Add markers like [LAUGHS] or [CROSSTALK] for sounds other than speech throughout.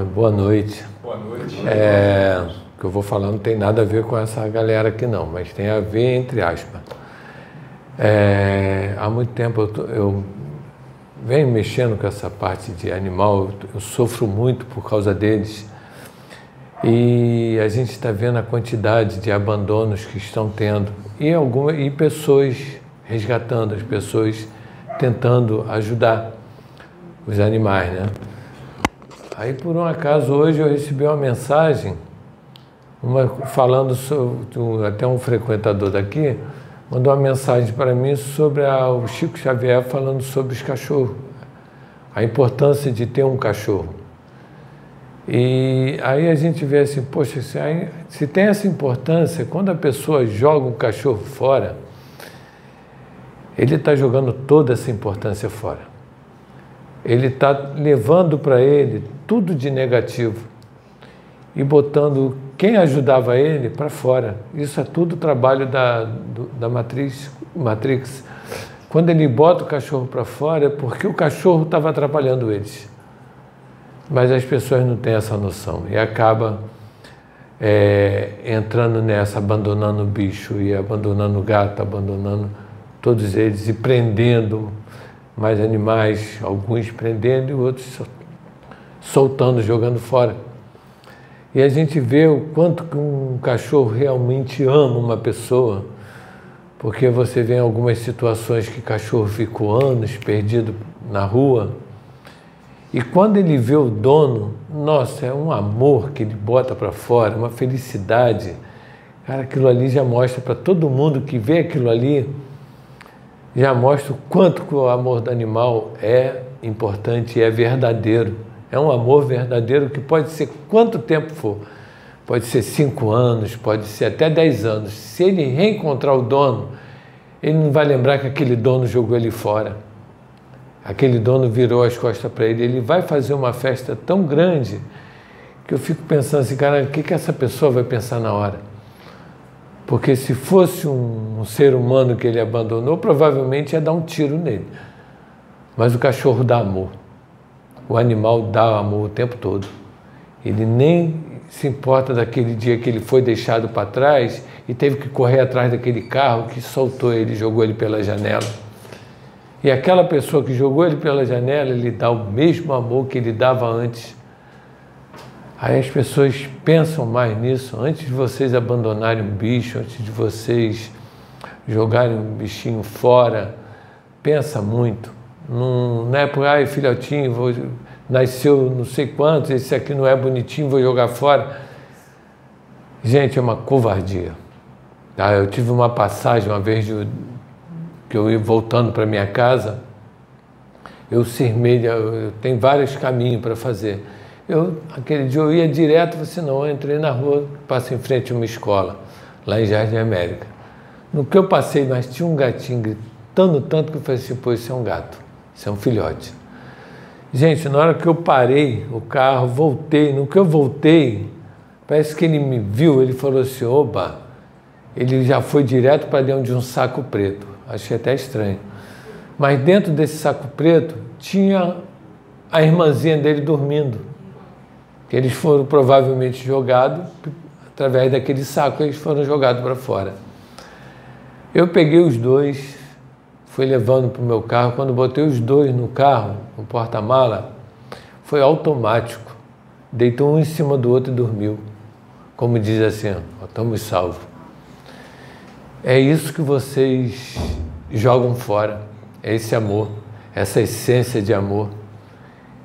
Boa noite. Boa noite. É, o que eu vou falar não tem nada a ver com essa galera aqui não, mas tem a ver entre aspas. É, há muito tempo eu, tô- eu venho mexendo com essa parte de animal, eu, eu sofro muito por causa deles. E a gente está vendo a quantidade de abandonos que estão tendo e, alguma, e pessoas resgatando, as pessoas tentando ajudar os animais, né? Aí, por um acaso, hoje eu recebi uma mensagem, uma, falando sobre, até um frequentador daqui, mandou uma mensagem para mim sobre a- o Chico Xavier falando sobre os cachorros, a importância de ter um cachorro. E aí a gente vê assim, poxa, se, aí- se tem essa importância, quando a pessoa joga um cachorro fora, ele está jogando toda essa importância fora ele está levando para ele tudo de negativo e botando quem ajudava ele para fora. Isso é tudo trabalho da, do- da matriz, Matrix. Quando ele bota o cachorro para fora é porque o cachorro estava atrapalhando eles. Mas as pessoas não têm essa noção e acaba é, entrando nessa, abandonando o bicho e abandonando o gato, abandonando todos eles e prendendo mais animais, alguns prendendo e outros sol- soltando, jogando fora. E a gente vê o quanto que um cachorro realmente ama uma pessoa, porque você vê em algumas situações que cachorro ficou anos perdido na rua, e quando ele vê o dono, nossa, é um amor que ele bota para fora, uma felicidade. Cara, aquilo ali já mostra para todo mundo que vê aquilo ali, já mostra o quanto o amor do animal é importante é verdadeiro. É um amor verdadeiro que pode ser quanto tempo for. Pode ser cinco anos, pode ser até dez anos. Se ele reencontrar o dono, ele não vai lembrar que aquele dono jogou ele fora. Aquele dono virou as costas para ele. Ele vai fazer uma festa tão grande que eu fico pensando assim, cara, o que, que essa pessoa vai pensar na hora? Porque se fosse um, ser humano que ele abandonou, provavelmente ia dar um tiro nele. Mas o cachorro dá amor. O animal dá amor o tempo todo. Ele nem se importa daquele dia que ele foi deixado para trás e teve que correr atrás daquele carro que soltou ele, jogou ele pela janela. E aquela pessoa que jogou ele pela janela, ele dá o mesmo amor que ele dava antes. Aí as pessoas pensam mais nisso antes de vocês abandonarem um bicho, antes de vocês jogarem um bichinho fora. Pensa muito. Não, não é por, ai, filhotinho, vou, nasceu não sei quantos, esse aqui não é bonitinho, vou jogar fora. Gente, é uma covardia. Tá? Eu tive uma passagem uma vez de, que eu ia voltando para minha casa, eu cismei, eu, eu tenho vários caminhos para fazer. Eu, aquele dia eu ia direto, você não, eu entrei na rua, passo em frente a uma escola, lá em Jardim América. No que eu passei, mas tinha um gatinho gritando tanto que eu falei assim, pô, isso é um gato, isso é um filhote. Gente, na hora que eu parei o carro, voltei, no que eu voltei, parece que ele me viu, ele falou assim, oba, ele já foi direto para dentro de um saco preto. Achei até estranho. Mas dentro desse saco preto tinha a irmãzinha dele dormindo. Que eles foram provavelmente jogados através daquele saco, eles foram jogados para fora. Eu peguei os dois, fui levando para o meu carro. Quando botei os dois no carro, no porta-mala, foi automático. Deitou um em cima do outro e dormiu. Como diz assim, estamos salvos. É isso que vocês jogam fora, é esse amor, essa essência de amor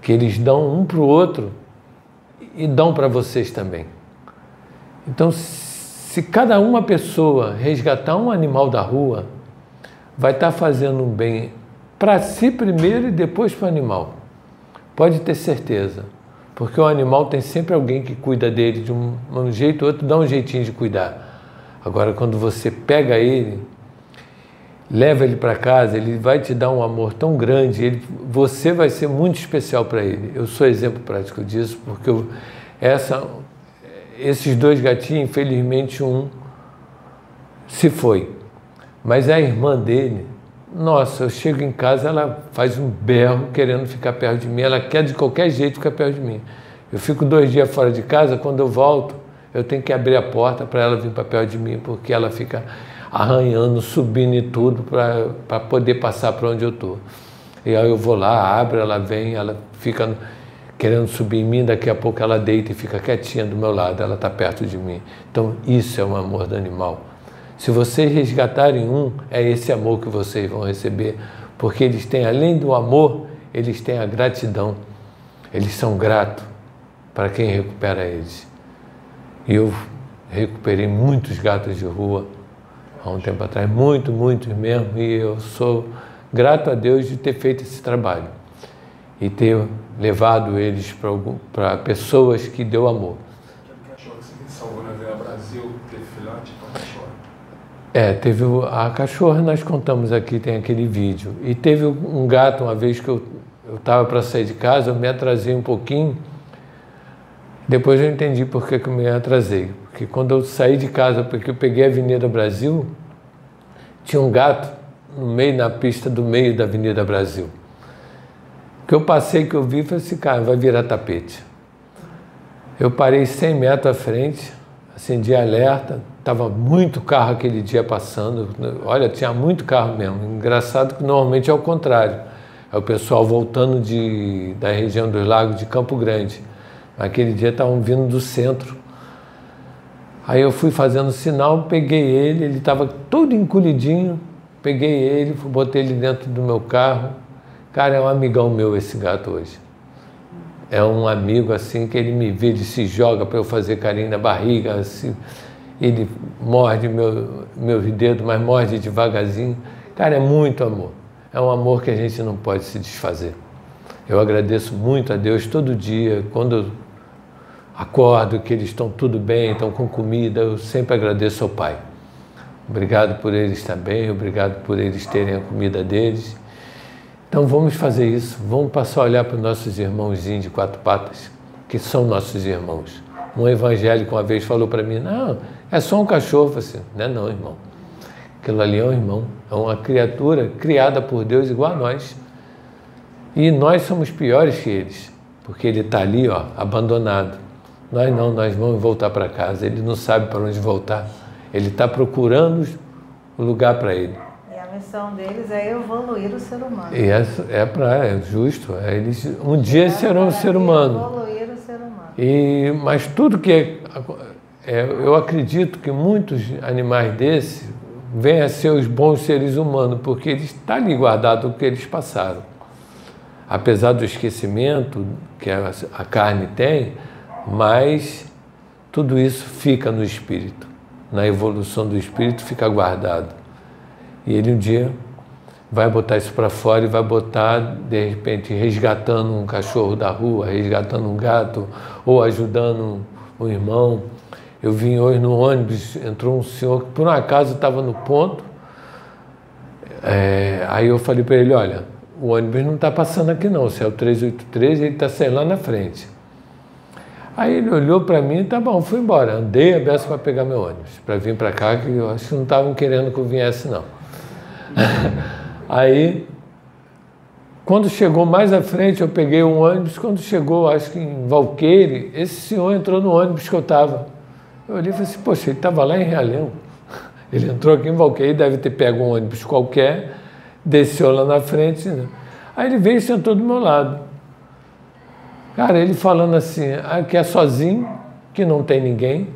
que eles dão um para o outro e dão para vocês também. Então, se cada uma pessoa resgatar um animal da rua, vai estar fazendo um bem para si primeiro e depois para o animal. Pode ter certeza, porque o animal tem sempre alguém que cuida dele de um, um jeito ou outro, dá um jeitinho de cuidar. Agora, quando você pega ele, leva ele para casa, ele vai te dar um amor tão grande, ele, você vai ser muito especial para ele. Eu sou exemplo prático disso, porque eu, essa, esses dois gatinhos, infelizmente um se foi, mas a irmã dele Nossa, eu chego em casa, ela faz um berro querendo ficar perto de mim, ela quer de qualquer jeito ficar perto de mim. Eu fico dois dias fora de casa, quando eu volto, eu tenho que abrir a porta para ela vir para perto de mim, porque ela fica arranhando, subindo e tudo para poder passar para onde eu estou. E aí eu vou lá, abro, ela vem, ela fica querendo subir em mim, daqui a pouco ela deita e fica quietinha do meu lado, ela está perto de mim. Então isso é um amor do animal. Se vocês resgatarem um, é esse amor que vocês vão receber, porque eles têm, além do amor, eles têm a gratidão. Eles são gratos para quem recupera eles. E eu recuperei muitos gatos de rua há um tempo atrás, muito, muitos mesmo, e eu sou grato a Deus de ter feito esse trabalho e ter levado eles para pessoas que deu amor. É, teve a cachorra, nós contamos aqui, tem aquele vídeo. E teve um gato, uma vez que eu estava para sair de casa, eu me atrasei um pouquinho. Depois eu entendi por que, que eu me atrasei. Porque quando eu saí de casa, porque eu peguei a Avenida Brasil, tinha um gato no meio, na pista do meio da Avenida Brasil. Que eu passei, que eu vi, falei assim, cara, vai virar tapete. Eu parei 100 metros à frente, acendi alerta, estava muito carro aquele dia passando, olha, tinha muito carro mesmo. Engraçado que normalmente é o contrário, é o pessoal voltando de, da região dos lagos de Campo Grande. Aquele dia estavam vindo do centro. Aí eu fui fazendo sinal, peguei ele, ele estava todo encolhidinho, peguei ele, botei ele dentro do meu carro. Cara, é um amigão meu esse gato hoje. É um amigo assim que ele me vê, ele se joga para eu fazer carinho na barriga, assim, ele morde meu, meus dedos, mas morde devagarzinho. Cara, é muito amor. É um amor que a gente não pode se desfazer. Eu agradeço muito a Deus todo dia, quando acordo que eles estão tudo bem, estão com comida, eu sempre agradeço ao Pai. Obrigado por eles também, obrigado por eles terem a comida deles. Então vamos fazer isso, vamos passar a olhar para os nossos irmãozinhos de quatro patas, que são nossos irmãos. Um evangélico uma vez falou para mim, não, é só um cachorro. Assim, não é não, irmão. Aquilo ali é um irmão, é uma criatura criada por Deus igual a nós. E nós somos piores que eles, porque ele está ali, ó, abandonado. Nós não, nós vamos voltar para casa. Ele não sabe para onde voltar. Ele está procurando o lugar para ele. E a missão deles é evoluir o ser humano. E é, é para, é justo. É, eles um dia é serão um ser humano. Evoluir o ser humano. E, mas tudo que é, é, eu acredito que muitos animais desses vêm a ser os bons seres humanos, porque eles está ali guardado o que eles passaram. Apesar do esquecimento que a, a carne tem, mas tudo isso fica no espírito. Na evolução do espírito fica guardado. E ele um dia vai botar isso para fora e vai botar, de repente, resgatando um cachorro da rua, resgatando um gato, ou ajudando um irmão. Eu vim hoje no ônibus, entrou um senhor que por um acaso estava no ponto. É, aí eu falei para ele, olha, o ônibus não está passando aqui não, se é o 383, ele está saindo lá na frente. Aí ele olhou para mim, tá bom, fui embora. Andei a beça para pegar meu ônibus, para vir para cá, que eu acho que não estavam querendo que eu viesse, não. [LAUGHS] Aí, quando chegou mais à frente, eu peguei um ônibus. Quando chegou, acho que em Valqueire, esse senhor entrou no ônibus que eu estava. Eu olhei e falei assim: Poxa, ele estava lá em Realhão. [LAUGHS] Ele entrou aqui em Valqueire, deve ter pego um ônibus qualquer, desceu lá na frente. Né? Aí ele veio e sentou do meu lado. Cara, ele falando assim, ah, que é sozinho, que não tem ninguém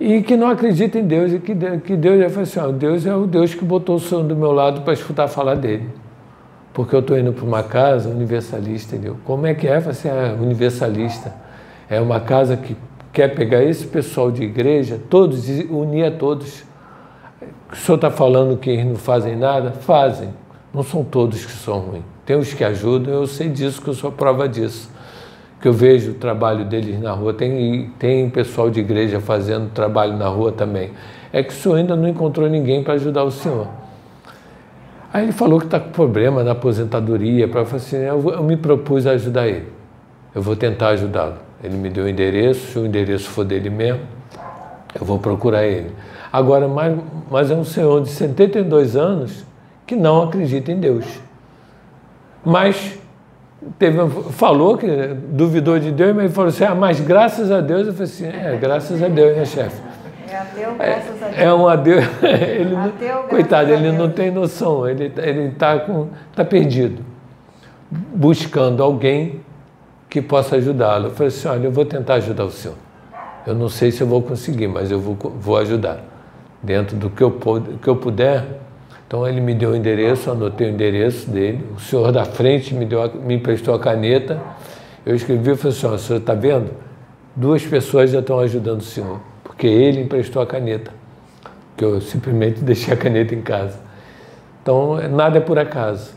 e que não acredita em Deus e que Deus, que Deus, eu assim, ó, Deus é o Deus que botou o Senhor do meu lado para escutar falar dele. Porque eu estou indo para uma casa universalista, entendeu? Como é que é? Você é universalista. É uma casa que quer pegar esse pessoal de igreja, todos, e unir a todos. O senhor está falando que eles não fazem nada? Fazem. Não são todos que são ruins. Tem os que ajudam, eu sei disso, que eu sou prova disso que eu vejo o trabalho deles na rua, tem, tem pessoal de igreja fazendo trabalho na rua também. É que o senhor ainda não encontrou ninguém para ajudar o senhor. Aí ele falou que está com problema na aposentadoria, para assim, eu, eu, me propus a ajudar ele. Eu vou tentar ajudá-lo. Ele me deu o endereço, se o endereço for dele mesmo, eu vou procurar ele. Agora, mas, mas é um senhor de 72 anos que não acredita em Deus. Mas teve, falou que duvidou de Deus, mas falou assim: ah, mas graças a Deus. Eu falei assim: é, graças a Deus, né, chefe? É ateu, graças a Deus. É um adeus. [LAUGHS] Ele não- Ateu, coitado, ele não tem noção, ele está tá perdido, buscando alguém que possa ajudá-lo. Eu falei assim: olha, eu vou tentar ajudar o senhor. Eu não sei se eu vou conseguir, mas eu vou, vou ajudar. Dentro do que eu, que eu puder. Então ele me deu o endereço, anotei o endereço dele. O senhor da frente me, deu me emprestou a caneta. Eu escrevi e falei assim: o senhor está vendo? Duas pessoas já estão ajudando o senhor, porque ele emprestou a caneta. Que eu simplesmente [LAUGHS] deixei a caneta em casa. Então nada é por acaso.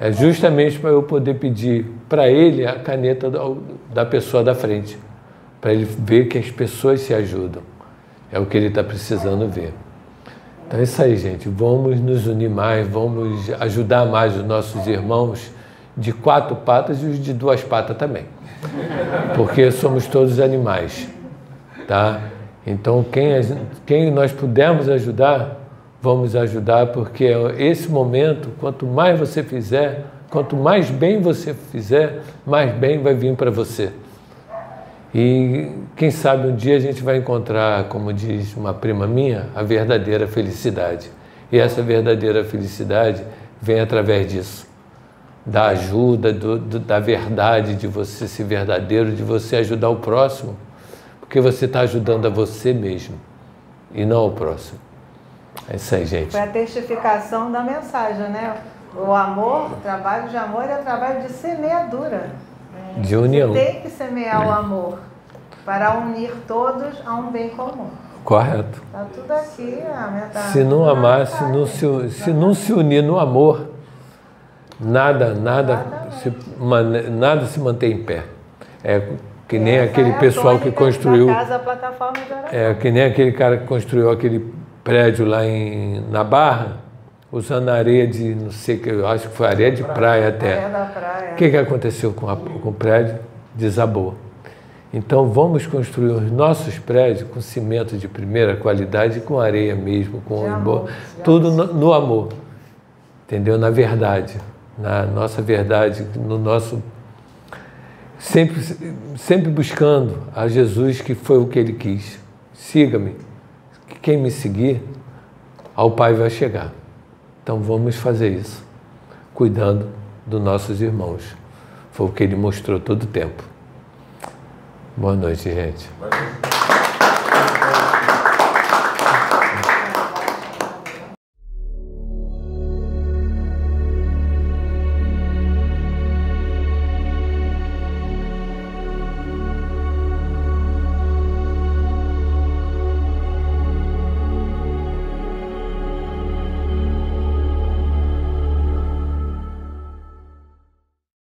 É justamente para eu poder pedir para ele a caneta da pessoa da frente, para ele ver que as pessoas se ajudam. É o que ele está precisando ver. Então é isso aí, gente. Vamos nos unir mais, vamos ajudar mais os nossos irmãos de quatro patas e os de duas patas também. Porque somos todos animais, tá? Então quem, quem nós pudermos ajudar, vamos ajudar, porque é esse momento, quanto mais você fizer, quanto mais bem você fizer, mais bem vai vir para você. E quem sabe um dia a gente vai encontrar, como diz uma prima minha, a verdadeira felicidade. E essa verdadeira felicidade vem através disso. Da ajuda, do- do- da verdade, de você ser verdadeiro, de você ajudar o próximo. Porque você está ajudando a você mesmo e não ao próximo. É isso aí, gente. Foi a testificação da mensagem, né? O amor, o trabalho de amor é trabalho de semeadura. De união. Tem que semear o amor para unir todos a um bem comum. Correto. Está tudo aqui, a meta. Se não amar, se não se, se não se unir no amor, nada, nada, se, nada se mantém em pé. É que nem Essa aquele é pessoal que construiu, casa plataforma é que nem aquele cara que construiu aquele prédio lá em, na Barra, usando areia de, não sei o que, eu acho que foi areia de praia até. Praia da praia. O que, que aconteceu com, a- com o prédio? Desabou. Então vamos construir os nossos prédios com cimento de primeira qualidade, com areia mesmo, com amor, tudo no, no amor, entendeu? Na verdade, na nossa verdade, no nosso sempre sempre buscando a Jesus que foi o que ele quis. Siga-me. que Quem me seguir ao Pai vai chegar. Então vamos fazer isso, cuidando dos nossos irmãos. Foi o que ele mostrou todo o tempo. Boa noite, gente.